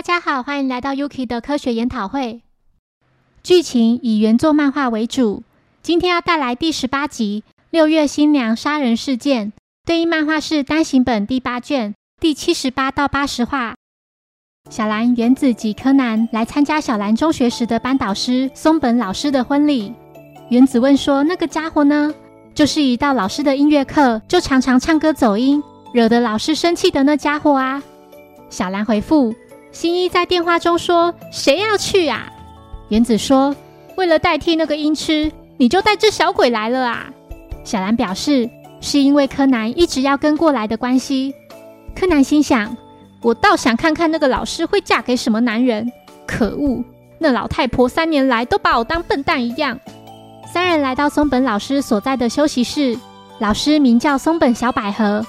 大家好，欢迎来到 Yuki 的科学研讨会。剧情以原作漫画为主。今天要带来第十八集《六月新娘杀人事件》，对应漫画是单行本第八卷第七十八到八十话。小兰、原子及柯南来参加小兰中学时的班导师松本老师的婚礼。原子问说：“那个家伙呢？就是一到老师的音乐课就常常唱歌走音，惹得老师生气的那家伙啊？”小兰回复：“新一在电话中说，谁要去啊？”原子说：“为了代替那个音痴。”你就带这小鬼来了啊！小兰表示是因为柯南一直要跟过来的关系。柯南心想：我倒想看看那个老师会嫁给什么男人。可恶，那老太婆三年来都把我当笨蛋一样。三人来到松本老师所在的休息室，老师名叫松本小百合。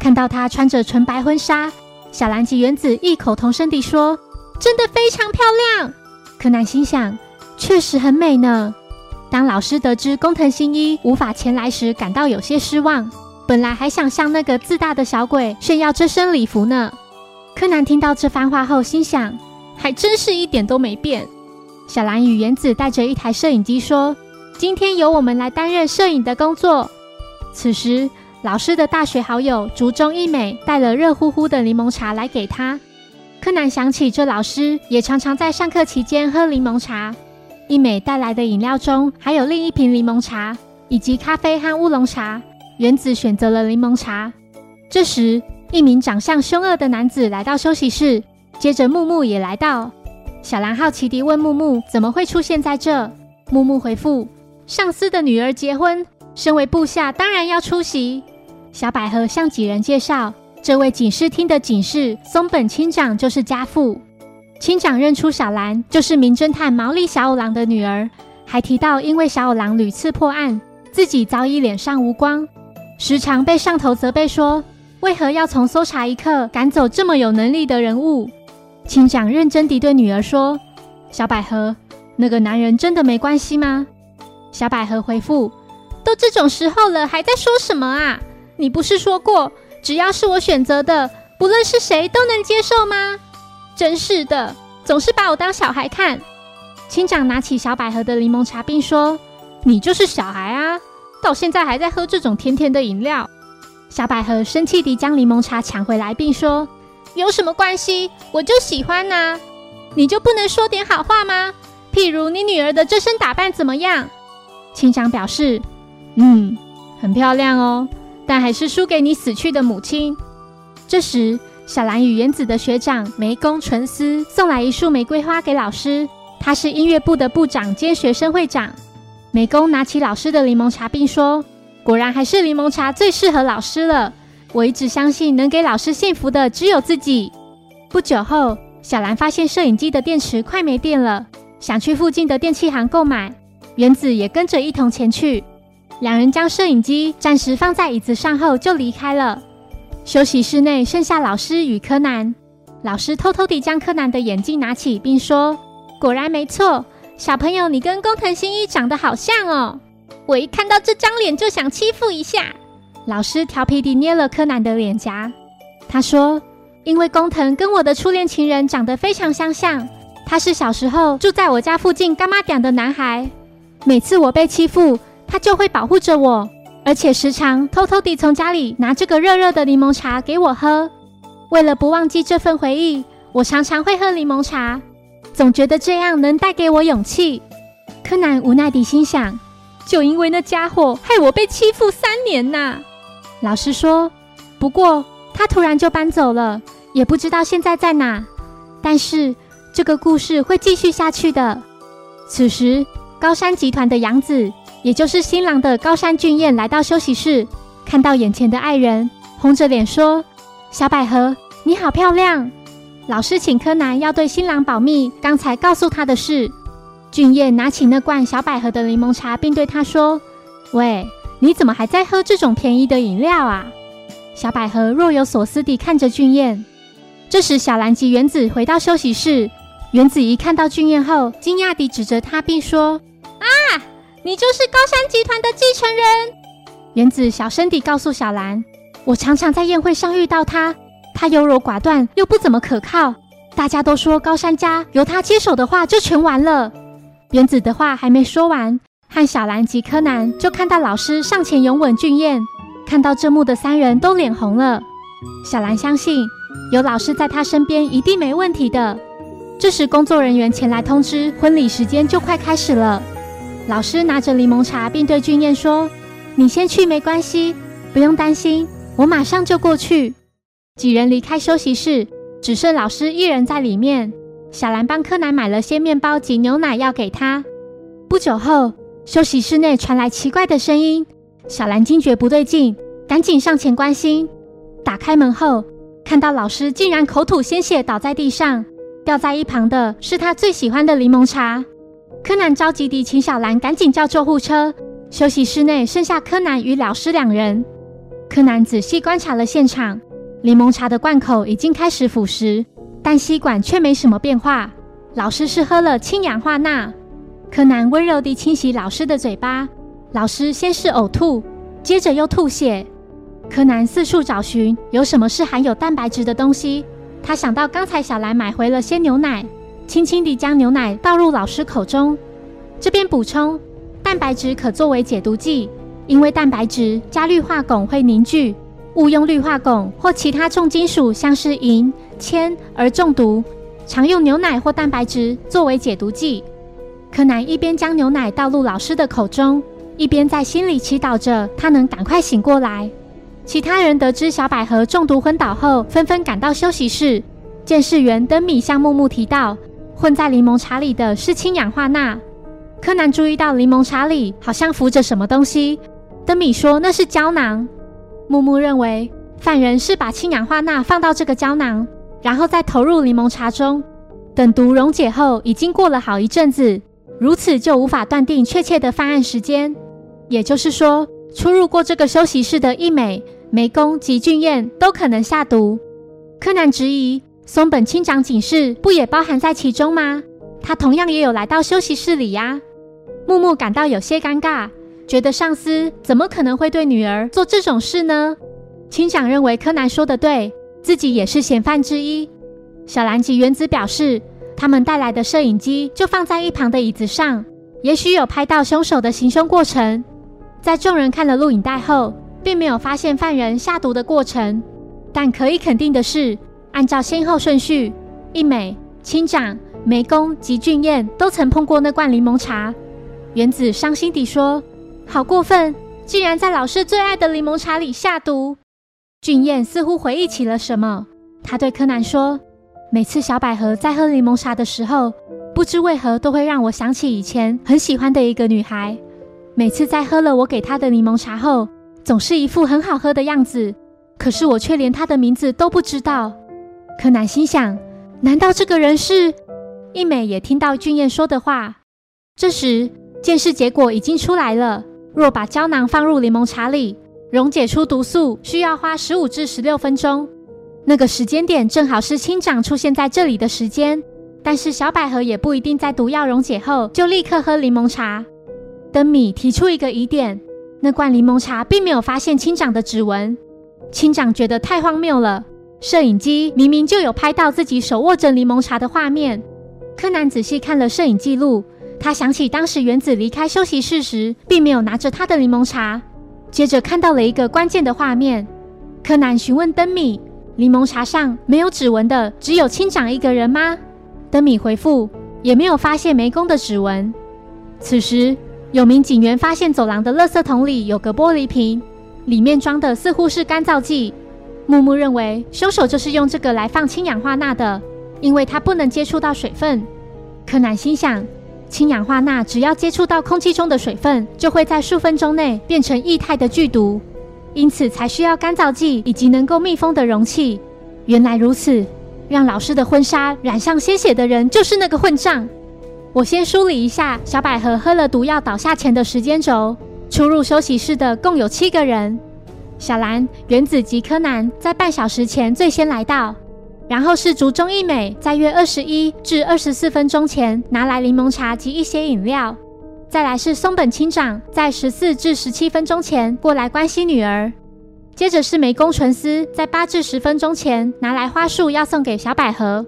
看到她穿着纯白婚纱，小兰及原子异口同声地说：“真的非常漂亮。”柯南心想：确实很美呢。当老师得知工藤新一无法前来时，感到有些失望。本来还想向那个自大的小鬼炫耀这身礼服呢。柯南听到这番话后，心想：还真是一点都没变。小兰与原子带着一台摄影机说：“今天由我们来担任摄影的工作。”此时，老师的大学好友竹中一美带了热乎乎的柠檬茶来给他。柯南想起这老师也常常在上课期间喝柠檬茶。一美带来的饮料中还有另一瓶柠檬茶，以及咖啡和乌龙茶。原子选择了柠檬茶。这时，一名长相凶恶的男子来到休息室，接着木木也来到。小兰好奇地问木木怎么会出现在这。木木回复：上司的女儿结婚，身为部下当然要出席。小百合向几人介绍，这位警视厅的警视松本清长就是家父。清长认出小兰就是名侦探毛利小五郎的女儿，还提到因为小五郎屡次破案，自己早已脸上无光，时常被上头责备说为何要从搜查一刻赶走这么有能力的人物。清长认真地对女儿说：“小百合，那个男人真的没关系吗？”小百合回复：“都这种时候了，还在说什么啊？你不是说过，只要是我选择的，不论是谁都能接受吗？”真是的，总是把我当小孩看。亲长拿起小百合的柠檬茶，并说：“你就是小孩啊，到现在还在喝这种甜甜的饮料。”小百合生气地将柠檬茶抢回来，并说：“有什么关系？我就喜欢呐，你就不能说点好话吗？譬如你女儿的这身打扮怎么样？”亲长表示：“嗯，很漂亮哦，但还是输给你死去的母亲。”这时。小兰与原子的学长梅宫纯司送来一束玫瑰花给老师，他是音乐部的部长兼学生会长。梅宫拿起老师的柠檬茶，并说：“果然还是柠檬茶最适合老师了。我一直相信能给老师幸福的只有自己。”不久后，小兰发现摄影机的电池快没电了，想去附近的电器行购买。原子也跟着一同前去，两人将摄影机暂时放在椅子上后就离开了。休息室内剩下老师与柯南。老师偷偷地将柯南的眼镜拿起，并说：“果然没错，小朋友，你跟工藤新一长得好像哦。我一看到这张脸就想欺负一下。”老师调皮地捏了柯南的脸颊。他说：“因为工藤跟我的初恋情人长得非常相像。他是小时候住在我家附近干妈店的男孩。每次我被欺负，他就会保护着我。”而且时常偷偷地从家里拿这个热热的柠檬茶给我喝。为了不忘记这份回忆，我常常会喝柠檬茶，总觉得这样能带给我勇气。柯南无奈地心想：就因为那家伙害我被欺负三年呐。老实说，不过他突然就搬走了，也不知道现在在哪。但是这个故事会继续下去的。此时，高山集团的杨子。也就是新郎的高山俊彦来到休息室，看到眼前的爱人，红着脸说：“小百合，你好漂亮。”老师请柯南要对新郎保密刚才告诉他的事。俊彦拿起那罐小百合的柠檬茶，并对他说：“喂，你怎么还在喝这种便宜的饮料啊？”小百合若有所思地看着俊彦。这时，小兰及原子回到休息室，原子一看到俊彦后，惊讶地指着他，并说：“！”你就是高山集团的继承人。原子小声地告诉小兰：“我常常在宴会上遇到他，他优柔寡断又不怎么可靠，大家都说高山家由他接手的话就全完了。原子的话还没说完，和小兰及柯南就看到老师上前拥吻俊彦。看到这幕的三人都脸红了。小兰相信有老师在他身边一定没问题的。这时工作人员前来通知，婚礼时间就快开始了。老师拿着柠檬茶，并对俊彦说：“你先去没关系，不用担心，我马上就过去。”几人离开休息室，只剩老师一人在里面。小兰帮柯南买了些面包及牛奶要给他。不久后，休息室内传来奇怪的声音。小兰惊觉不对劲，赶紧上前关心。打开门后，看到老师竟然口吐鲜血倒在地上，掉在一旁的是他最喜欢的柠檬茶。柯南着急地请小兰赶紧叫救护车。休息室内剩下柯南与老师两人。柯南仔细观察了现场，柠檬茶的罐口已经开始腐蚀。但吸管却没什么变化。老师是喝了氢氧化钠。柯南温柔地清洗老师的嘴巴。老师先是呕吐，接着又吐血。柯南四处找寻有什么是含有蛋白质的东西。他想到刚才小兰买回了些牛奶，轻轻地将牛奶倒入老师口中。这边补充，蛋白质可作为解毒剂，因为蛋白质加氯化汞会凝聚。误用氯化汞或其他重金属，像是银、铅而中毒。常用牛奶或蛋白质作为解毒剂。柯南一边将牛奶倒入老师的口中，一边在心里祈祷着他能赶快醒过来。其他人得知小百合中毒昏倒后，纷纷赶到休息室。监视员登米向木木提到，混在柠檬茶里的是氢氧化钠。柯南注意到柠檬茶里好像浮着什么东西。登米说那是胶囊。木木认为，犯人是把氢氧化钠放到这个胶囊，然后再投入柠檬茶中。等毒溶解后，已经过了好一阵子，如此就无法断定确切的犯案时间。也就是说，出入过这个休息室的一美、梅宫及俊彦都可能下毒。柯南质疑：松本清长警示不也包含在其中吗？他同样也有来到休息室里呀。木木感到有些尴尬。觉得上司怎么可能会对女儿做这种事呢？清长认为柯南说的对，自己也是嫌犯之一。小兰及原子表示，他们带来的摄影机就放在一旁的椅子上，也许有拍到凶手的行凶过程。在众人看了录影带后，并没有发现犯人下毒的过程。但可以肯定的是，按照先后顺序，一美、清长、梅宫及俊彦都曾碰过那罐柠檬茶。原子伤心地说。好过分！竟然在老师最爱的柠檬茶里下毒。俊彦似乎回忆起了什么，他对柯南说：“每次小百合在喝柠檬茶的时候，不知为何都会让我想起以前很喜欢的一个女孩。每次在喝了我给她的柠檬茶后，总是一副很好喝的样子。可是我却连她的名字都不知道。”柯南心想：难道这个人是？一美也听到俊彦说的话。这时，鉴识结果已经出来了。若把胶囊放入柠檬茶里，溶解出毒素需要花十五至十六分钟。那个时间点正好是清长出现在这里的时间。但是小百合也不一定在毒药溶解后就立刻喝柠檬茶。灯米提出一个疑点：那罐柠檬茶并没有发现清长的指纹。清长觉得太荒谬了。摄影机明明就有拍到自己手握着柠檬茶的画面。柯南仔细看了摄影记录。他想起当时原子离开休息室时，并没有拿着他的柠檬茶。接着看到了一个关键的画面。柯南询问灯米：“柠檬茶上没有指纹的，只有清长一个人吗？”灯米回复：“也没有发现梅宫的指纹。”此时，有名警员发现走廊的垃圾桶里有个玻璃瓶，里面装的似乎是干燥剂。木木认为凶手就是用这个来放氢氧化钠的，因为它不能接触到水分。柯南心想。氢氧化钠只要接触到空气中的水分，就会在数分钟内变成液态的剧毒，因此才需要干燥剂以及能够密封的容器。原来如此，让老师的婚纱染上鲜血的人就是那个混账。我先梳理一下小百合喝了毒药倒下前的时间轴。出入休息室的共有七个人，小兰、原子及柯南在半小时前最先来到。然后是竹中一美，在约二十一至二十四分钟前拿来柠檬茶及一些饮料。再来是松本清长，在十四至十七分钟前过来关心女儿。接着是梅宫纯司，在八至十分钟前拿来花束要送给小百合。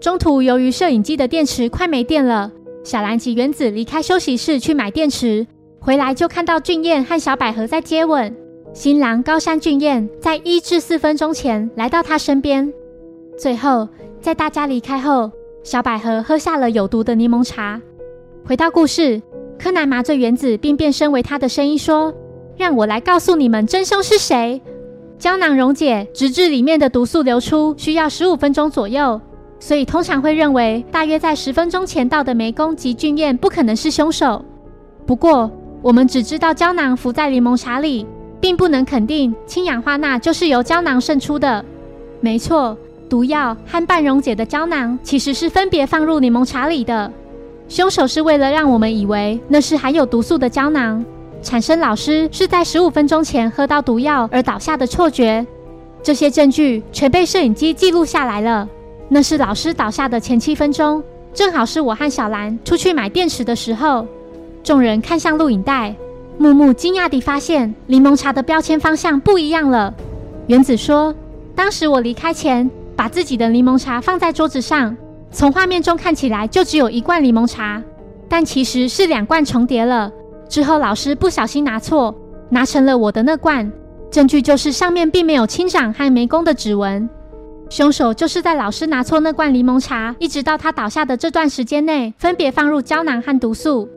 中途由于摄影机的电池快没电了，小兰及原子离开休息室去买电池，回来就看到俊彦和小百合在接吻。新郎高山俊彦在一至四分钟前来到他身边。最后，在大家离开后，小百合喝下了有毒的柠檬茶。回到故事，柯南麻醉原子，并变身为他的声音说：“让我来告诉你们真凶是谁。”胶囊溶解，直至里面的毒素流出，需要十五分钟左右，所以通常会认为大约在十分钟前到的梅宫及俊彦不可能是凶手。不过，我们只知道胶囊浮在柠檬茶里，并不能肯定氢氧化钠就是由胶囊渗出的。没错，毒药和半溶解的胶囊其实是分别放入柠檬茶里的。凶手是为了让我们以为那是含有毒素的胶囊。产生老师是在十五分钟前喝到毒药而倒下的错觉，这些证据全被摄影机记录下来了。那是老师倒下的前七分钟，正好是我和小兰出去买电池的时候。众人看向录影带，木木惊讶地发现柠檬茶的标签方向不一样了。原子说：“当时我离开前，把自己的柠檬茶放在桌子上，从画面中看起来就只有一罐柠檬茶，但其实是两罐重叠了。”之后，老师不小心拿错，拿成了我的那罐。证据就是上面并没有亲长和湄公的指纹。凶手就是在老师拿错那罐柠檬茶，一直到他倒下的这段时间内，分别放入胶囊和毒素。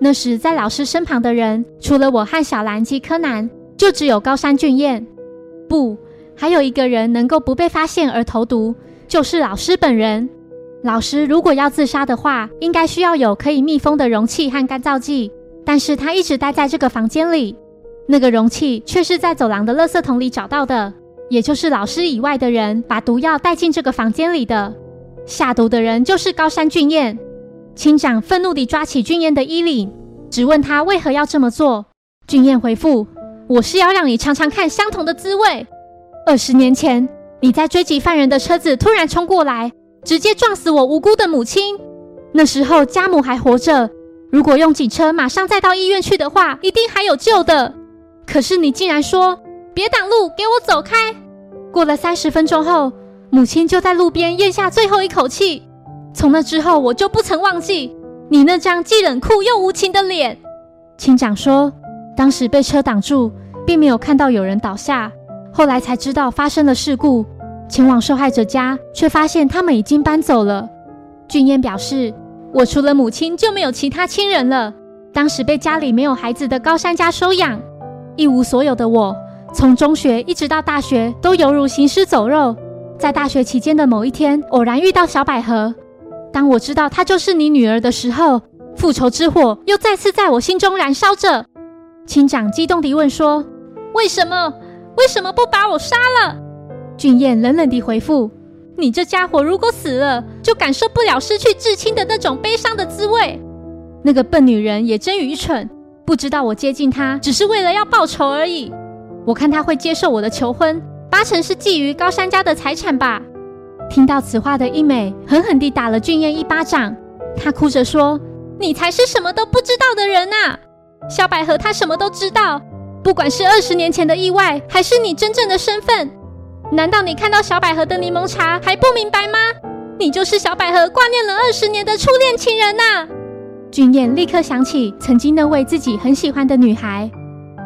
那时在老师身旁的人，除了我和小兰及柯南，就只有高山俊彦。不，还有一个人能够不被发现而投毒，就是老师本人。老师如果要自杀的话，应该需要有可以密封的容器和干燥剂。但是他一直待在这个房间里，那个容器却是在走廊的垃圾桶里找到的，也就是老师以外的人把毒药带进这个房间里的。下毒的人就是高山俊彦。厅长愤怒地抓起俊彦的衣领，质问他为何要这么做。俊彦回复：“我是要让你尝尝看相同的滋味。二十年前，你在追击犯人的车子突然冲过来，直接撞死我无辜的母亲。那时候家母还活着。”如果用警车马上再到医院去的话，一定还有救的。可是你竟然说别挡路，给我走开！过了三十分钟后，母亲就在路边咽下最后一口气。从那之后，我就不曾忘记你那张既冷酷又无情的脸。亲长说，当时被车挡住，并没有看到有人倒下，后来才知道发生了事故，前往受害者家，却发现他们已经搬走了。俊彦表示。我除了母亲就没有其他亲人了。当时被家里没有孩子的高山家收养，一无所有的我，从中学一直到大学都犹如行尸走肉。在大学期间的某一天，偶然遇到小百合。当我知道她就是你女儿的时候，复仇之火又再次在我心中燃烧着。亲长激动地问说：“为什么？为什么不把我杀了？”俊彦冷冷地回复。你这家伙如果死了，就感受不了失去至亲的那种悲伤的滋味。那个笨女人也真愚蠢，不知道我接近她只是为了要报仇而已。我看她会接受我的求婚，八成是觊觎高山家的财产吧。听到此话的一美狠狠地打了俊彦一巴掌，她哭着说：“你才是什么都不知道的人啊！小百合她什么都知道，不管是二十年前的意外，还是你真正的身份。”难道你看到小百合的柠檬茶还不明白吗？你就是小百合挂念了二十年的初恋情人呐！俊彦立刻想起曾经那位自己很喜欢的女孩。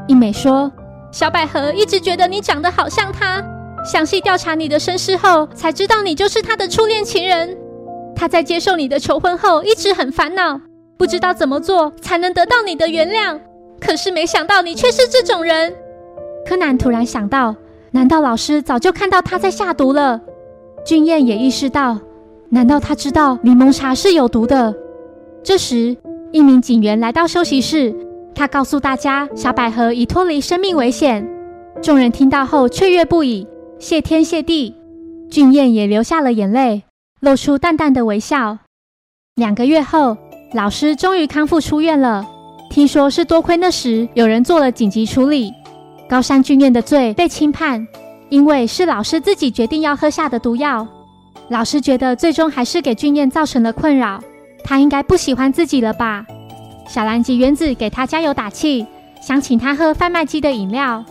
一美说：“小百合一直觉得你长得好像她，详细调查你的身世后，才知道你就是他的初恋情人。他在接受你的求婚后，一直很烦恼，不知道怎么做才能得到你的原谅。可是没想到你却是这种人。”柯南突然想到。难道老师早就看到他在下毒了？俊彦也意识到，难道他知道柠檬茶是有毒的？这时，一名警员来到休息室，他告诉大家，小百合已脱离生命危险。众人听到后雀跃不已，谢天谢地。俊彦也流下了眼泪，露出淡淡的微笑。两个月后，老师终于康复出院了。听说是多亏那时有人做了紧急处理。高山俊彦的罪被轻判，因为是老师自己决定要喝下的毒药。老师觉得最终还是给俊彦造成了困扰，他应该不喜欢自己了吧？小兰及原子给他加油打气，想请他喝贩卖机的饮料。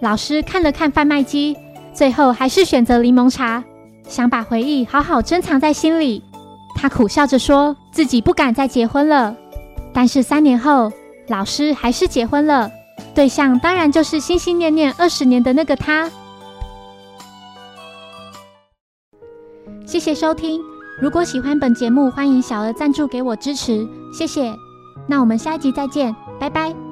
老师看了看贩卖机，最后还是选择柠檬茶。想把回忆好好珍藏在心里。他苦笑着说自己不敢再结婚了。但是三年后，老师还是结婚了，对象当然就是心心念念二十年的那个他。谢谢收听，如果喜欢本节目，欢迎小额赞助给我支持，谢谢。那我们下一集再见，拜拜。